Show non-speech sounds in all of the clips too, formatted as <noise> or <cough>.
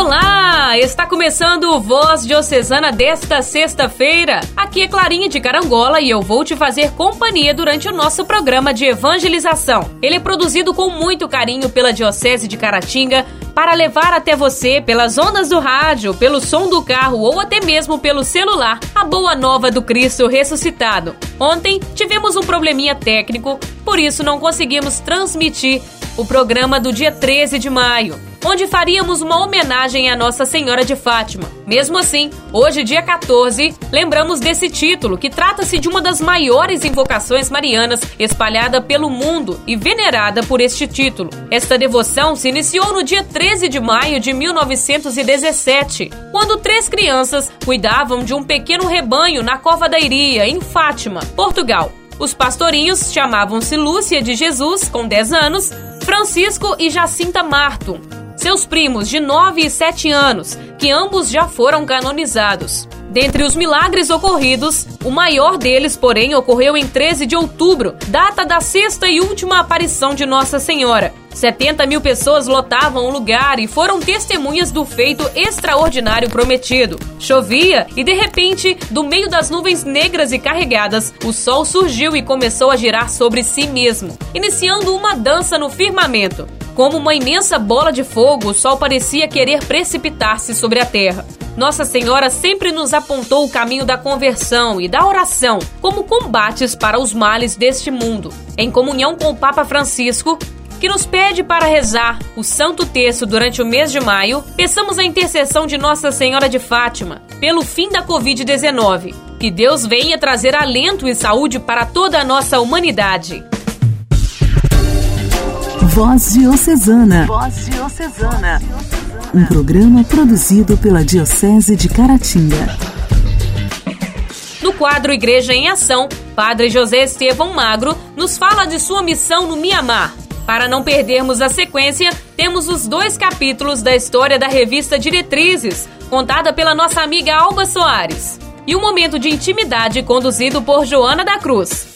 Olá! Está começando o Voz Diocesana desta sexta-feira. Aqui é Clarinha de Carangola e eu vou te fazer companhia durante o nosso programa de evangelização. Ele é produzido com muito carinho pela Diocese de Caratinga para levar até você, pelas ondas do rádio, pelo som do carro ou até mesmo pelo celular, a boa nova do Cristo ressuscitado. Ontem tivemos um probleminha técnico, por isso não conseguimos transmitir o programa do dia 13 de maio onde faríamos uma homenagem à Nossa Senhora de Fátima. Mesmo assim, hoje, dia 14, lembramos desse título, que trata-se de uma das maiores invocações marianas espalhada pelo mundo e venerada por este título. Esta devoção se iniciou no dia 13 de maio de 1917, quando três crianças cuidavam de um pequeno rebanho na Cova da Iria, em Fátima, Portugal. Os pastorinhos chamavam-se Lúcia de Jesus, com 10 anos, Francisco e Jacinta Marto, seus primos de 9 e 7 anos, que ambos já foram canonizados. Dentre os milagres ocorridos, o maior deles, porém, ocorreu em 13 de outubro, data da sexta e última aparição de Nossa Senhora. 70 mil pessoas lotavam o lugar e foram testemunhas do feito extraordinário prometido. Chovia e, de repente, do meio das nuvens negras e carregadas, o sol surgiu e começou a girar sobre si mesmo, iniciando uma dança no firmamento. Como uma imensa bola de fogo, o sol parecia querer precipitar-se sobre a terra. Nossa Senhora sempre nos apontou o caminho da conversão e da oração como combates para os males deste mundo. Em comunhão com o Papa Francisco, que nos pede para rezar o Santo Terço durante o mês de maio, peçamos a intercessão de Nossa Senhora de Fátima pelo fim da Covid-19. Que Deus venha trazer alento e saúde para toda a nossa humanidade. Voz Diocesana. Voz Diocesana. Um programa produzido pela Diocese de Caratinga. No quadro Igreja em Ação, Padre José Estevão Magro nos fala de sua missão no Mianmar. Para não perdermos a sequência, temos os dois capítulos da história da revista Diretrizes, contada pela nossa amiga Alba Soares. E um momento de intimidade conduzido por Joana da Cruz.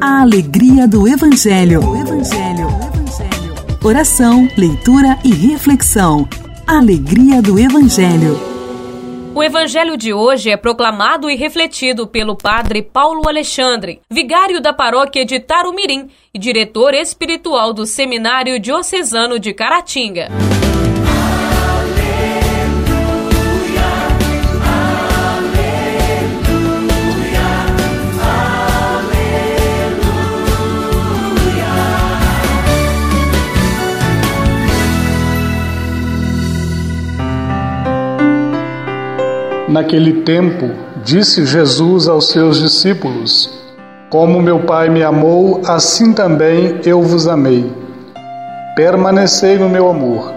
A alegria do Evangelho. Evangelho. Evangelho. Oração, leitura e reflexão. Alegria do Evangelho. O Evangelho de hoje é proclamado e refletido pelo Padre Paulo Alexandre, vigário da paróquia de Tarumirim e diretor espiritual do Seminário Diocesano de Caratinga. Naquele tempo, disse Jesus aos seus discípulos: Como meu Pai me amou, assim também eu vos amei. Permanecei no meu amor.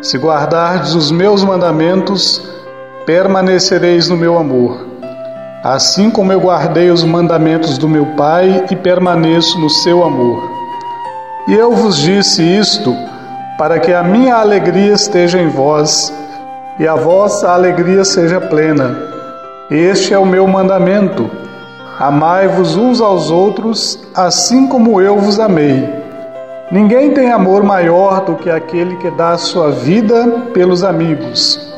Se guardardes os meus mandamentos, permanecereis no meu amor. Assim como eu guardei os mandamentos do meu Pai e permaneço no seu amor. E eu vos disse isto para que a minha alegria esteja em vós e a vossa alegria seja plena. Este é o meu mandamento: amai-vos uns aos outros, assim como eu vos amei. Ninguém tem amor maior do que aquele que dá a sua vida pelos amigos.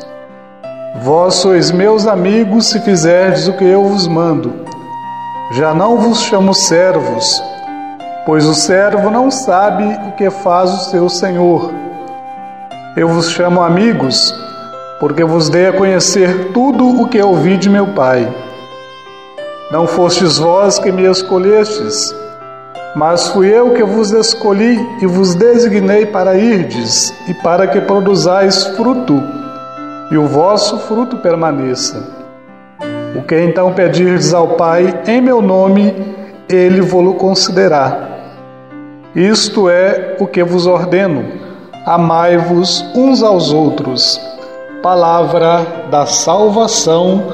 Vós sois meus amigos se fizerdes o que eu vos mando. Já não vos chamo servos, pois o servo não sabe o que faz o seu senhor. Eu vos chamo amigos, porque vos dei a conhecer tudo o que ouvi de meu Pai. Não fostes vós que me escolhestes, mas fui eu que vos escolhi e vos designei para irdes e para que produzais fruto, e o vosso fruto permaneça. O que então pedirdes ao Pai em meu nome, ele vos concederá. Isto é o que vos ordeno: amai-vos uns aos outros palavra da salvação.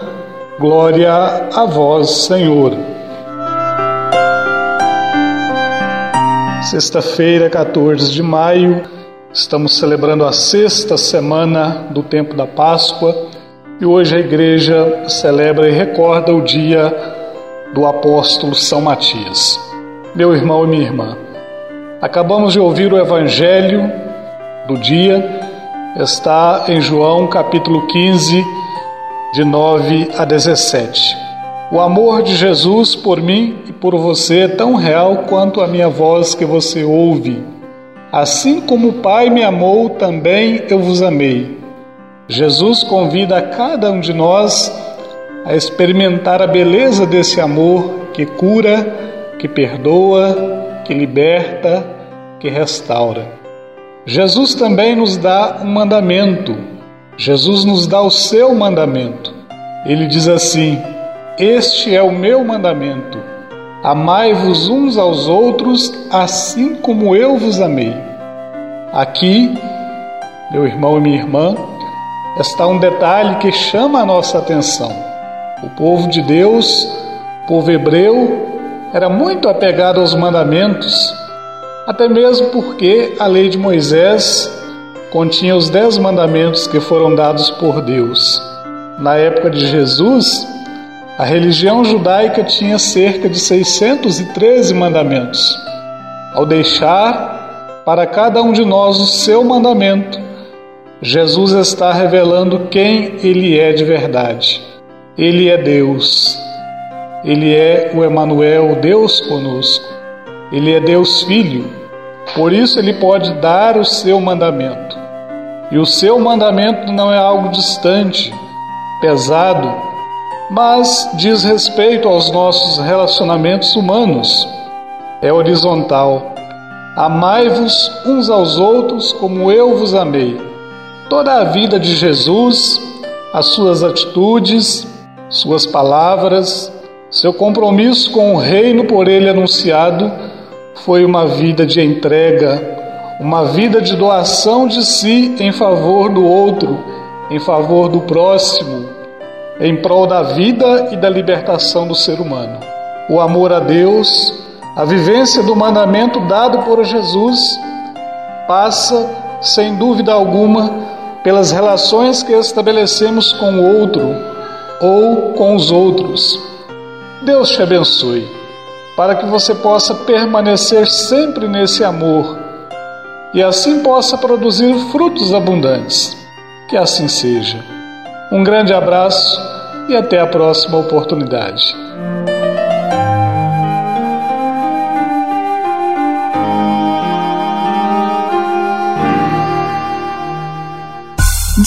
Glória a vós, Senhor. Sexta-feira, 14 de maio, estamos celebrando a sexta semana do tempo da Páscoa e hoje a igreja celebra e recorda o dia do apóstolo São Matias. Meu irmão e minha irmã, acabamos de ouvir o evangelho do dia, está em João capítulo 15, de 9 a 17. O amor de Jesus por mim e por você é tão real quanto a minha voz que você ouve. Assim como o Pai me amou, também eu vos amei. Jesus convida a cada um de nós a experimentar a beleza desse amor que cura, que perdoa, que liberta, que restaura. Jesus também nos dá um mandamento. Jesus nos dá o seu mandamento. Ele diz assim: Este é o meu mandamento. Amai-vos uns aos outros, assim como eu vos amei. Aqui, meu irmão e minha irmã, está um detalhe que chama a nossa atenção. O povo de Deus, o povo hebreu, era muito apegado aos mandamentos, até mesmo porque a lei de Moisés continha os dez mandamentos que foram dados por Deus. Na época de Jesus, a religião judaica tinha cerca de 613 mandamentos. Ao deixar para cada um de nós o seu mandamento, Jesus está revelando quem Ele é de verdade. Ele é Deus. Ele é o Emanuel, Deus conosco. Ele é Deus Filho. Por isso ele pode dar o seu mandamento. E o seu mandamento não é algo distante, pesado, mas diz respeito aos nossos relacionamentos humanos. É horizontal. Amai-vos uns aos outros como eu vos amei. Toda a vida de Jesus, as suas atitudes, suas palavras, seu compromisso com o reino por ele anunciado foi uma vida de entrega, uma vida de doação de si em favor do outro, em favor do próximo, em prol da vida e da libertação do ser humano. O amor a Deus, a vivência do mandamento dado por Jesus, passa, sem dúvida alguma, pelas relações que estabelecemos com o outro ou com os outros. Deus te abençoe, para que você possa permanecer sempre nesse amor e assim possa produzir frutos abundantes. Que assim seja. Um grande abraço e até a próxima oportunidade.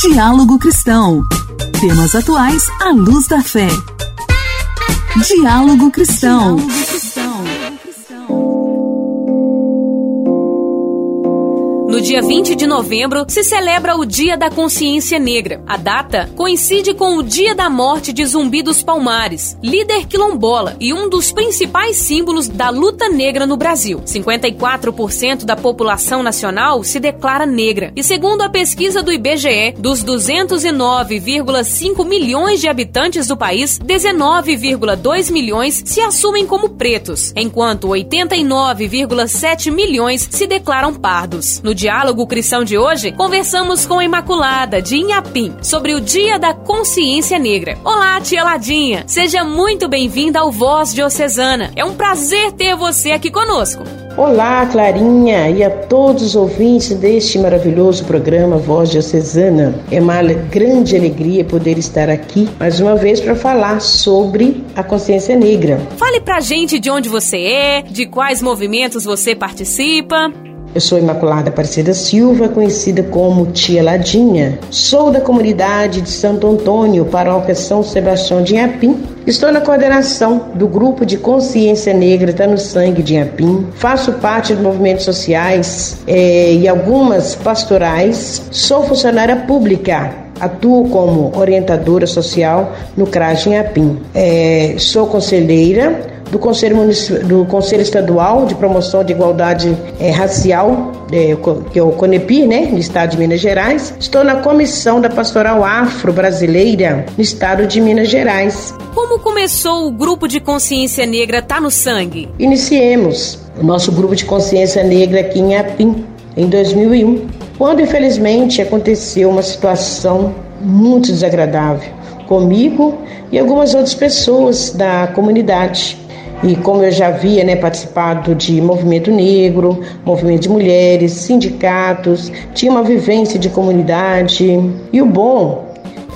Diálogo Cristão. Temas atuais à luz da fé. Diálogo Cristão. Diálogo No dia 20 de novembro se celebra o Dia da Consciência Negra. A data coincide com o dia da morte de Zumbi dos Palmares, líder quilombola e um dos principais símbolos da luta negra no Brasil. 54% da população nacional se declara negra. E segundo a pesquisa do IBGE, dos 209,5 milhões de habitantes do país, 19,2 milhões se assumem como pretos, enquanto 89,7 milhões se declaram pardos. No dia Diálogo Cristão de hoje, conversamos com a Imaculada de Inhapim sobre o Dia da Consciência Negra. Olá, tia Ladinha! Seja muito bem-vinda ao Voz Diocesana. É um prazer ter você aqui conosco. Olá, Clarinha, e a todos os ouvintes deste maravilhoso programa Voz Diocesana. É uma grande alegria poder estar aqui mais uma vez para falar sobre a consciência negra. Fale pra gente de onde você é, de quais movimentos você participa. Eu sou Imaculada Aparecida Silva, conhecida como Tia Ladinha. Sou da comunidade de Santo Antônio, paróquia São Sebastião de Inhapim. Estou na coordenação do grupo de Consciência Negra Tá no Sangue de Inhapim. Faço parte de movimentos sociais é, e algumas pastorais. Sou funcionária pública Atuo como orientadora social no CRAS de Inhapim. É, sou conselheira do Conselho, do Conselho Estadual de Promoção de Igualdade é, Racial, é, que é o CONEPI, né, no estado de Minas Gerais. Estou na comissão da Pastoral Afro-Brasileira no estado de Minas Gerais. Como começou o grupo de consciência negra Tá no Sangue? Iniciemos o nosso grupo de consciência negra aqui em Apim, em 2001, quando infelizmente aconteceu uma situação muito desagradável comigo e algumas outras pessoas da comunidade e como eu já havia né, participado de movimento negro, movimento de mulheres, sindicatos, tinha uma vivência de comunidade. E o bom,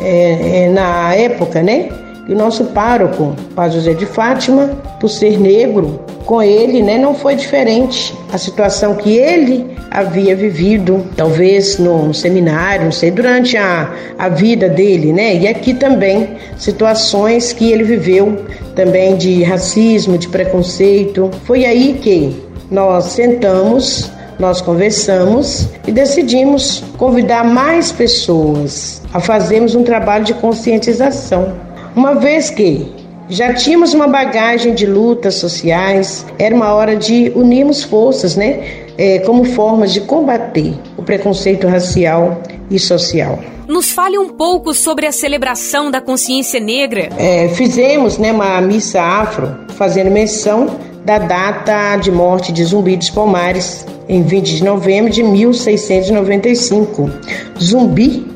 é, é, na época, né, que o nosso pároco, Padre José de Fátima, por ser negro, com ele né, não foi diferente. A situação que ele havia vivido, talvez no seminário, não sei, durante a, a vida dele, né? E aqui também situações que ele viveu também de racismo, de preconceito. Foi aí que nós sentamos, nós conversamos e decidimos convidar mais pessoas a fazermos um trabalho de conscientização uma vez que já tínhamos uma bagagem de lutas sociais, era uma hora de unirmos forças, né? É, como formas de combater o preconceito racial e social. Nos fale um pouco sobre a celebração da consciência negra. É, fizemos né, uma missa afro, fazendo menção da data de morte de Zumbi dos Palmares, em 20 de novembro de 1695. Zumbi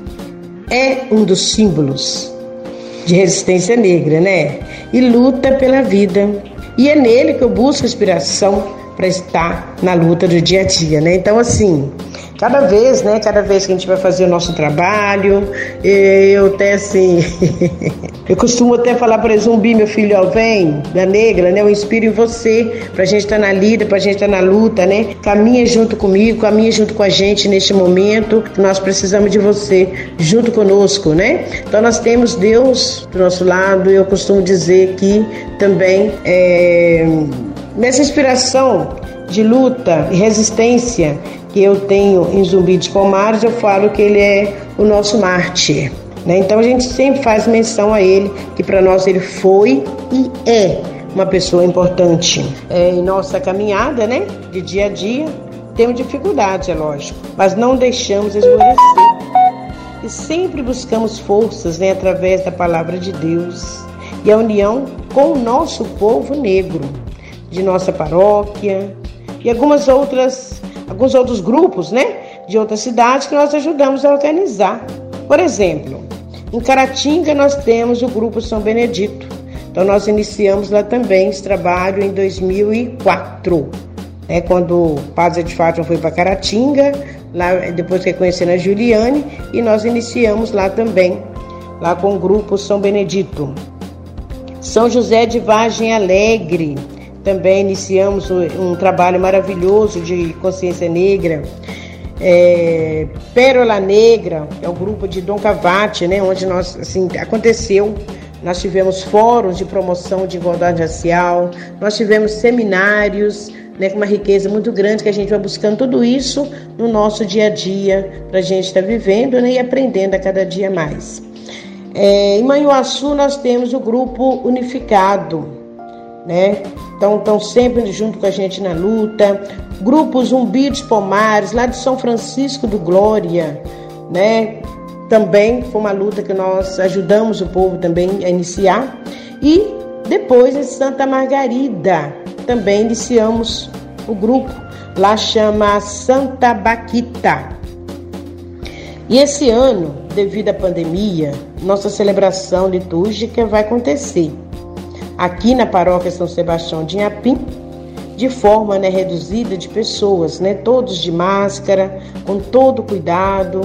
é um dos símbolos de resistência negra, né? E luta pela vida. E é nele que eu busco inspiração para estar na luta do dia a dia, né? Então, assim, cada vez, né? Cada vez que a gente vai fazer o nosso trabalho, eu até assim, <laughs> eu costumo até falar para Zumbi, meu filho, ó, vem, da negra, né? Eu inspiro em você, pra gente estar tá na lida, pra gente estar tá na luta, né? Caminha junto comigo, caminha junto com a gente neste momento, nós precisamos de você junto conosco, né? Então nós temos Deus do nosso lado, eu costumo dizer que também é Nessa inspiração de luta e resistência que eu tenho em Zumbi dos Palmares, eu falo que ele é o nosso mártir. Né? Então a gente sempre faz menção a ele, que para nós ele foi e é uma pessoa importante. É, em nossa caminhada, né, de dia a dia, temos dificuldades, é lógico, mas não deixamos esmorecer. E sempre buscamos forças né, através da palavra de Deus e a união com o nosso povo negro de nossa paróquia e algumas outras, alguns outros grupos, né, de outras cidades que nós ajudamos a organizar. Por exemplo, em Caratinga nós temos o grupo São Benedito. Então nós iniciamos lá também esse trabalho em 2004, né, quando o Padre de Fátima foi para Caratinga, lá depois que a Juliane, e nós iniciamos lá também, lá com o grupo São Benedito. São José de Vargem Alegre, também iniciamos um trabalho maravilhoso de consciência negra. É, Pérola Negra, é o grupo de Dom Cavate, né, onde nós, assim, aconteceu. Nós tivemos fóruns de promoção de igualdade racial, nós tivemos seminários, né, com uma riqueza muito grande que a gente vai buscando tudo isso no nosso dia a dia, para a gente estar tá vivendo né, e aprendendo a cada dia mais. É, em Manhuaçu nós temos o grupo unificado, né? Então estão sempre junto com a gente na luta. Grupo Zumbi dos Pomares, lá de São Francisco do Glória, né? Também foi uma luta que nós ajudamos o povo também a iniciar. E depois em Santa Margarida, também iniciamos o grupo. Lá chama Santa Baquita. E esse ano, devido à pandemia, nossa celebração litúrgica vai acontecer aqui na paróquia São Sebastião de Inhapim, de forma né, reduzida de pessoas, né, todos de máscara, com todo cuidado,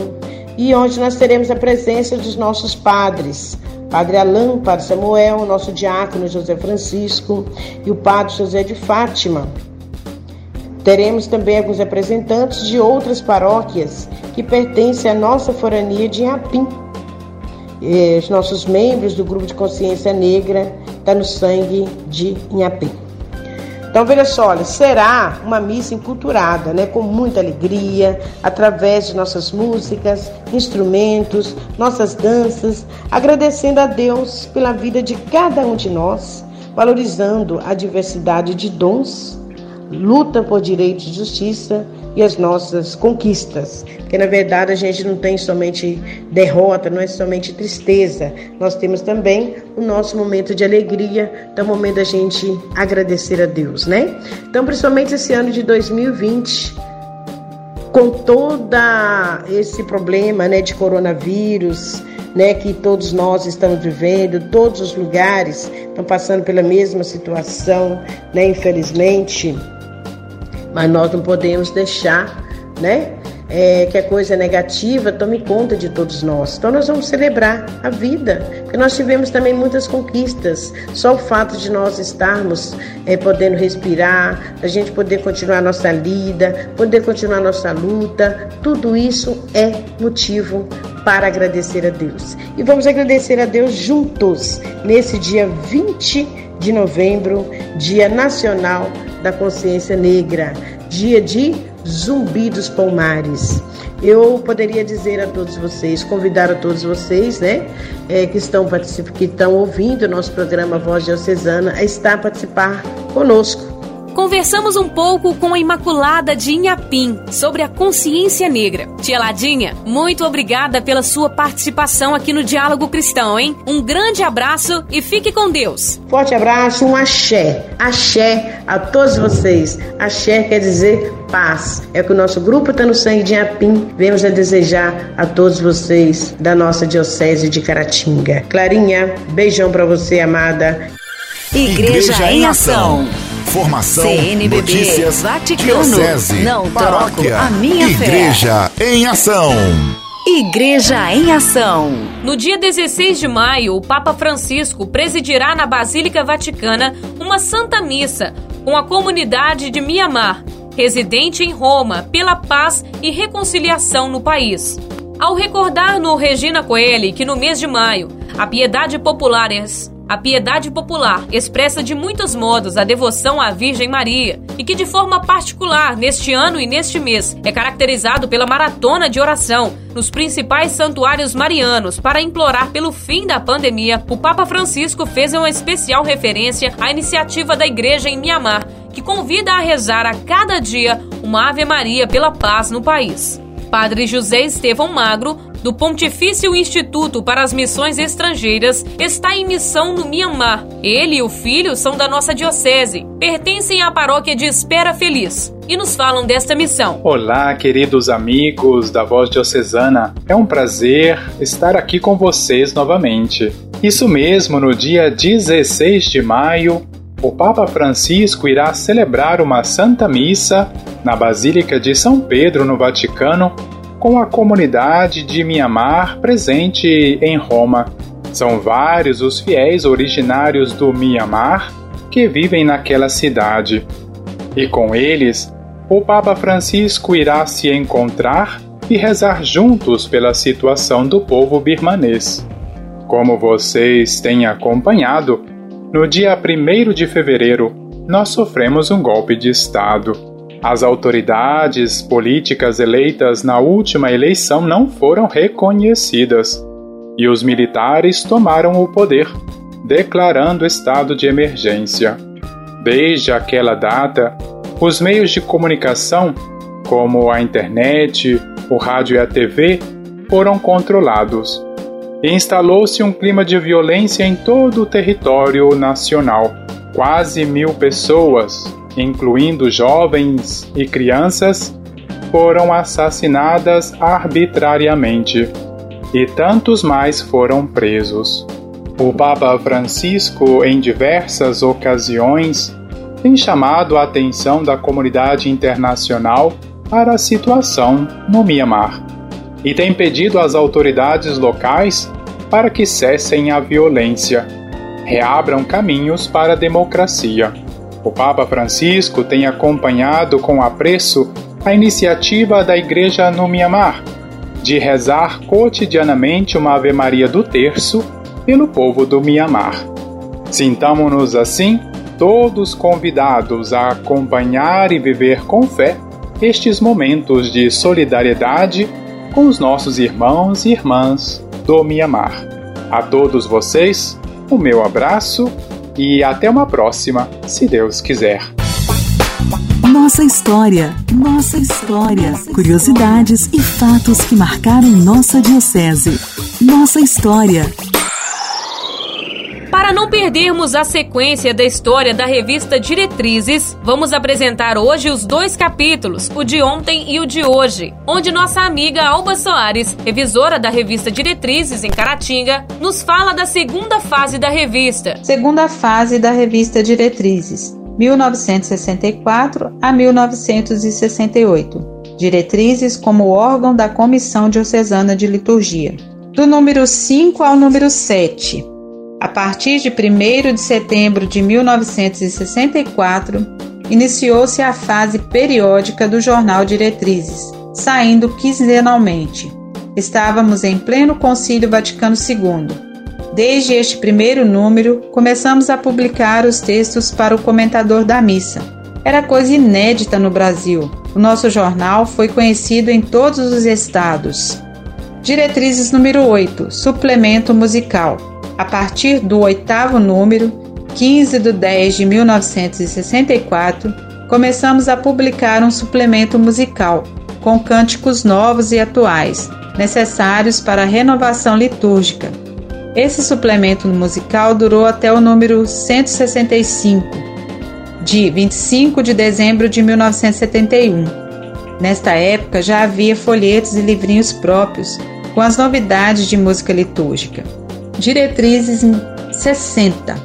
e onde nós teremos a presença dos nossos padres, Padre Alain, Padre Samuel, nosso diácono José Francisco e o Padre José de Fátima. Teremos também alguns representantes de outras paróquias que pertencem à nossa forania de Inhapim. Os nossos membros do grupo de consciência negra está no sangue de Inhapim. Então, veja só, olha, será uma missa enculturada, né, com muita alegria, através de nossas músicas, instrumentos, nossas danças, agradecendo a Deus pela vida de cada um de nós, valorizando a diversidade de dons, luta por direito e justiça e as nossas conquistas. Porque na verdade a gente não tem somente derrota, não é somente tristeza. Nós temos também o nosso momento de alegria, então o momento da gente agradecer a Deus, né? Então, principalmente esse ano de 2020, com todo esse problema, né, de coronavírus, né, que todos nós estamos vivendo, todos os lugares estão passando pela mesma situação, né, infelizmente. Mas nós não podemos deixar, né, é, que a coisa negativa tome conta de todos nós. Então nós vamos celebrar a vida, porque nós tivemos também muitas conquistas. Só o fato de nós estarmos é, podendo respirar, a gente poder continuar nossa lida, poder continuar nossa luta, tudo isso é motivo para agradecer a Deus. E vamos agradecer a Deus juntos nesse dia 20 de novembro, Dia Nacional da Consciência Negra, dia de Zumbi dos Palmares. Eu poderia dizer a todos vocês, convidar a todos vocês, né, é, que estão participando, que estão ouvindo o nosso programa Voz Diocesana, a estar a participar conosco Conversamos um pouco com a Imaculada de Inhapim sobre a consciência negra. Tia Ladinha, muito obrigada pela sua participação aqui no Diálogo Cristão, hein? Um grande abraço e fique com Deus. Forte abraço, um axé. Axé a todos vocês. Axé quer dizer paz. É que o nosso grupo está no sangue de Inhapim. Vemos a desejar a todos vocês da nossa Diocese de Caratinga. Clarinha, beijão para você, amada. Igreja, Igreja em Ação. Informação, CNBB, notícias, Vaticano, diocese, não paróquia, a minha Igreja fé. em Ação. Igreja em Ação. No dia 16 de maio, o Papa Francisco presidirá na Basílica Vaticana uma Santa Missa com a comunidade de Mianmar, residente em Roma, pela paz e reconciliação no país. Ao recordar no Regina Coeli que no mês de maio a piedade popular a piedade popular expressa de muitos modos a devoção à Virgem Maria e que, de forma particular, neste ano e neste mês, é caracterizado pela maratona de oração nos principais santuários marianos para implorar pelo fim da pandemia, o Papa Francisco fez uma especial referência à iniciativa da Igreja em Mianmar, que convida a rezar a cada dia uma Ave Maria pela paz no país. Padre José Estevão Magro do Pontifício Instituto para as Missões Estrangeiras, está em missão no Mianmar. Ele e o filho são da nossa diocese, pertencem à paróquia de Espera Feliz e nos falam desta missão. Olá, queridos amigos da Voz Diocesana. É um prazer estar aqui com vocês novamente. Isso mesmo, no dia 16 de maio, o Papa Francisco irá celebrar uma Santa Missa na Basílica de São Pedro, no Vaticano, com a comunidade de Mianmar presente em Roma. São vários os fiéis originários do Mianmar que vivem naquela cidade. E com eles, o Papa Francisco irá se encontrar e rezar juntos pela situação do povo birmanês. Como vocês têm acompanhado, no dia 1 de fevereiro, nós sofremos um golpe de Estado. As autoridades políticas eleitas na última eleição não foram reconhecidas e os militares tomaram o poder, declarando estado de emergência. Desde aquela data, os meios de comunicação, como a internet, o rádio e a TV, foram controlados. E instalou-se um clima de violência em todo o território nacional. Quase mil pessoas, incluindo jovens e crianças, foram assassinadas arbitrariamente e tantos mais foram presos. O Papa Francisco, em diversas ocasiões, tem chamado a atenção da comunidade internacional para a situação no Mianmar e tem pedido às autoridades locais para que cessem a violência, reabram caminhos para a democracia. O Papa Francisco tem acompanhado com apreço a iniciativa da Igreja no Mianmar de rezar cotidianamente uma Ave Maria do Terço pelo povo do Mianmar. Sintamo-nos assim todos convidados a acompanhar e viver com fé estes momentos de solidariedade com os nossos irmãos e irmãs do Mianmar. A todos vocês, o meu abraço e até uma próxima, se Deus quiser. Nossa história, nossa história. Curiosidades e fatos que marcaram nossa diocese. Nossa história. Para não perdermos a sequência da história da revista Diretrizes, vamos apresentar hoje os dois capítulos, o de ontem e o de hoje, onde nossa amiga Alba Soares, revisora da revista Diretrizes em Caratinga, nos fala da segunda fase da revista. Segunda fase da revista Diretrizes, 1964 a 1968. Diretrizes como órgão da Comissão Diocesana de Liturgia. Do número 5 ao número 7. A partir de 1 de setembro de 1964, iniciou-se a fase periódica do jornal Diretrizes, saindo quinzenalmente. Estávamos em pleno Concílio Vaticano II. Desde este primeiro número, começamos a publicar os textos para o comentador da missa. Era coisa inédita no Brasil. O nosso jornal foi conhecido em todos os estados. Diretrizes número 8, Suplemento Musical a partir do oitavo número, 15 de 10 de 1964, começamos a publicar um suplemento musical com cânticos novos e atuais, necessários para a renovação litúrgica. Esse suplemento musical durou até o número 165, de 25 de dezembro de 1971. Nesta época já havia folhetos e livrinhos próprios com as novidades de música litúrgica. Diretrizes 60.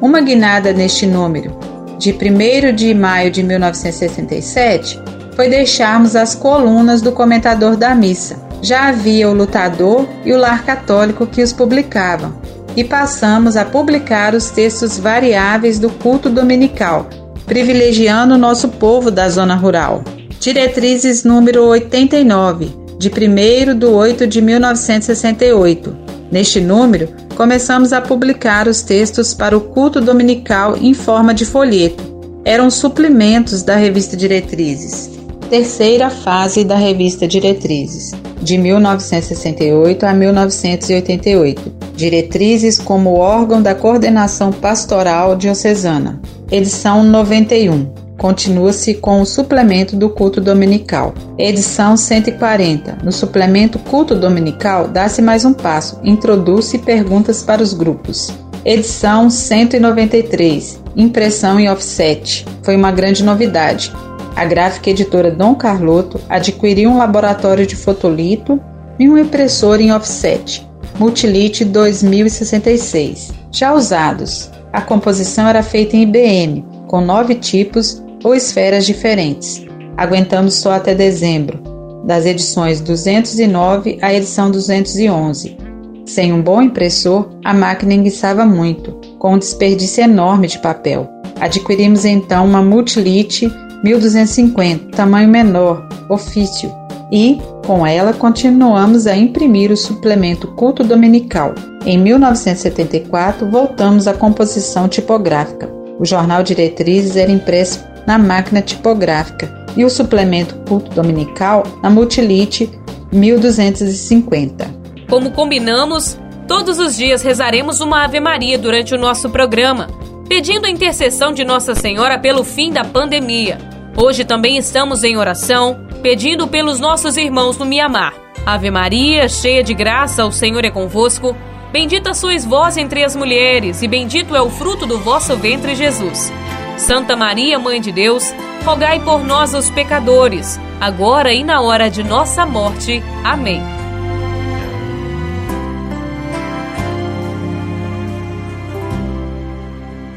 Uma guinada neste número, de 1 de maio de 1967, foi deixarmos as colunas do comentador da missa. Já havia o Lutador e o Lar Católico que os publicavam, e passamos a publicar os textos variáveis do culto dominical, privilegiando o nosso povo da zona rural. Diretrizes número 89, de 1 de 8 de 1968 Neste número, começamos a publicar os textos para o culto dominical em forma de folheto. Eram suplementos da revista Diretrizes. Terceira fase da revista Diretrizes, de 1968 a 1988. Diretrizes como órgão da coordenação pastoral diocesana. Edição 91. Continua-se com o suplemento do culto dominical. Edição 140. No suplemento culto dominical, dá-se mais um passo, introduz-se perguntas para os grupos. Edição 193. Impressão em offset. Foi uma grande novidade. A gráfica editora Dom Carloto adquiriu um laboratório de fotolito e um impressor em offset. Multilite 2066. Já usados, a composição era feita em IBM, com nove tipos ou esferas diferentes. Aguentamos só até dezembro, das edições 209 à edição 211. Sem um bom impressor, a máquina enguiçava muito, com um desperdício enorme de papel. Adquirimos então uma Multilite 1250, tamanho menor, ofício, e, com ela, continuamos a imprimir o suplemento Culto Dominical. Em 1974, voltamos à composição tipográfica. O jornal Diretrizes era impresso na máquina tipográfica e o suplemento culto dominical na Multilite 1250. Como combinamos, todos os dias rezaremos uma Ave Maria durante o nosso programa, pedindo a intercessão de Nossa Senhora pelo fim da pandemia. Hoje também estamos em oração, pedindo pelos nossos irmãos no Mianmar. Ave Maria, cheia de graça, o Senhor é convosco. Bendita sois vós entre as mulheres, e bendito é o fruto do vosso ventre, Jesus. Santa Maria, Mãe de Deus, rogai por nós, os pecadores, agora e na hora de nossa morte. Amém.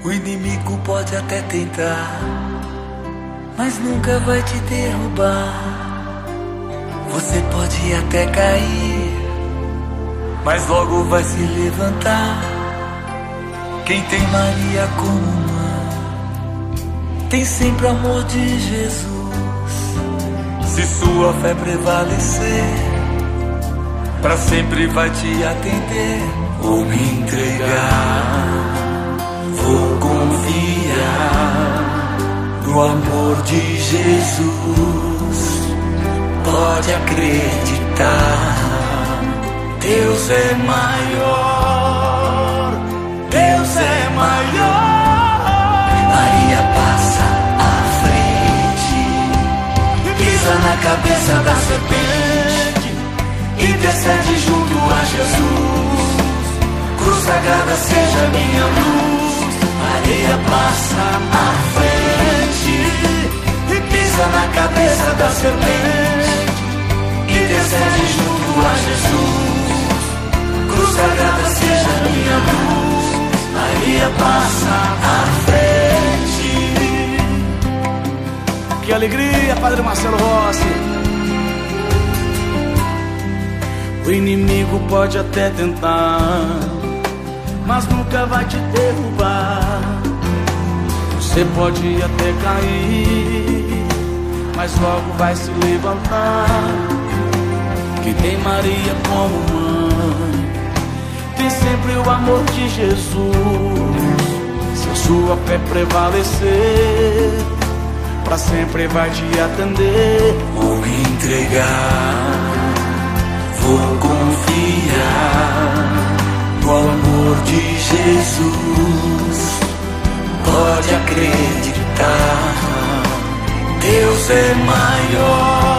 O inimigo pode até tentar, mas nunca vai te derrubar. Você pode até cair, mas logo vai se levantar. Quem tem Maria como tem sempre o amor de Jesus. Se sua fé prevalecer, para sempre vai te atender. Vou me entregar, vou confiar no amor de Jesus. Pode acreditar, Deus é maior, Deus é maior. Cabeça da serpente, intercede junto a Jesus. Cruza sagrada seja minha luz. Maria passa à frente e pisa na cabeça da serpente e descende junto a Jesus. Cruz sagrada seja minha luz. Maria passa à frente. Alegria, Padre Marcelo Rossi. O inimigo pode até tentar, mas nunca vai te derrubar. Você pode até cair, mas logo vai se levantar. Que tem Maria como mãe, tem sempre o amor de Jesus. Se a sua fé prevalecer, para sempre vai te atender. Vou entregar vou confiar no amor de Jesus. Pode acreditar, Deus é maior,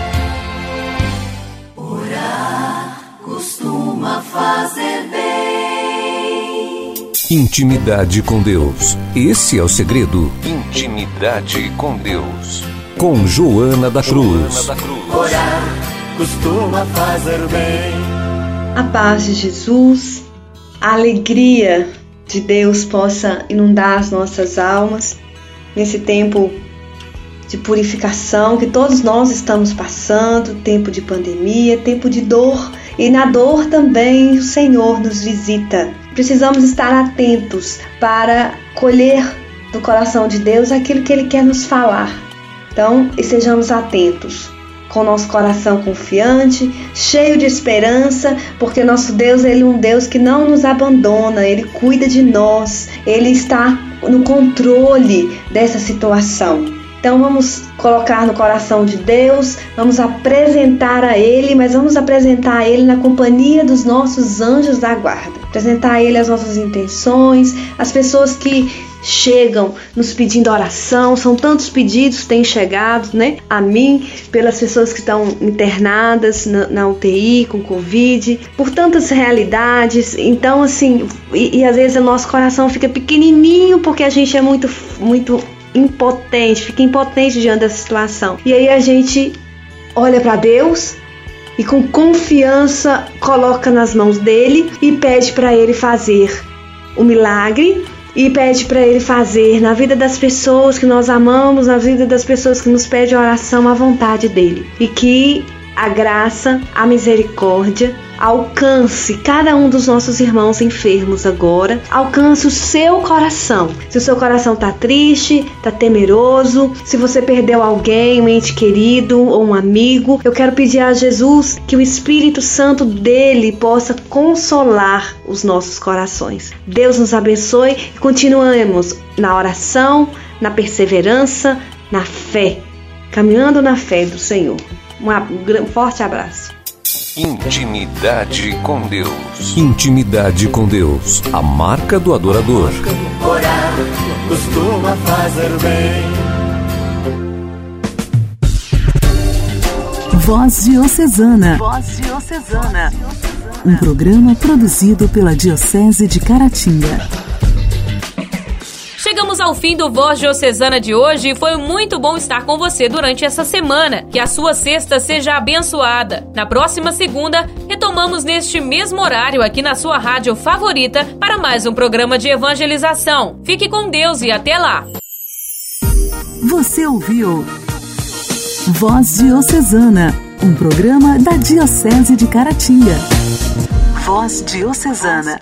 Costuma fazer bem. Intimidade com Deus. Esse é o segredo. Intimidade com Deus. Com Joana da Cruz. Joana da Cruz. Orar costuma fazer bem. A paz de Jesus, a alegria de Deus possa inundar as nossas almas nesse tempo de purificação que todos nós estamos passando, tempo de pandemia, tempo de dor, e na dor também o Senhor nos visita. Precisamos estar atentos para colher do coração de Deus aquilo que Ele quer nos falar. Então, estejamos atentos, com nosso coração confiante, cheio de esperança, porque nosso Deus ele é um Deus que não nos abandona, Ele cuida de nós, Ele está no controle dessa situação. Então vamos colocar no coração de Deus, vamos apresentar a Ele, mas vamos apresentar a Ele na companhia dos nossos anjos da guarda. Apresentar a Ele as nossas intenções, as pessoas que chegam nos pedindo oração, são tantos pedidos que têm chegado, né, a mim, pelas pessoas que estão internadas na, na UTI com Covid, por tantas realidades. Então, assim, e, e às vezes o nosso coração fica pequenininho porque a gente é muito, muito impotente, fica impotente diante dessa situação. E aí a gente olha para Deus e com confiança coloca nas mãos dele e pede para ele fazer o milagre e pede para ele fazer na vida das pessoas que nós amamos, na vida das pessoas que nos pedem oração a vontade dele. E que a graça, a misericórdia, alcance cada um dos nossos irmãos enfermos agora. Alcance o seu coração. Se o seu coração tá triste, tá temeroso, se você perdeu alguém, um ente querido ou um amigo, eu quero pedir a Jesus que o Espírito Santo dele possa consolar os nossos corações. Deus nos abençoe e continuemos na oração, na perseverança, na fé, caminhando na fé do Senhor. Um forte abraço. Intimidade com Deus. Intimidade com Deus. A marca do adorador. Orar costuma fazer bem. Voz Diocesana. Voz Diocesana. Um programa produzido pela Diocese de Caratinga. Chegamos ao fim do Voz Diocesana de hoje e foi muito bom estar com você durante essa semana. Que a sua sexta seja abençoada. Na próxima segunda, retomamos neste mesmo horário aqui na sua rádio favorita para mais um programa de evangelização. Fique com Deus e até lá. Você ouviu Voz Diocesana, um programa da Diocese de Caratinga. Voz Diocesana.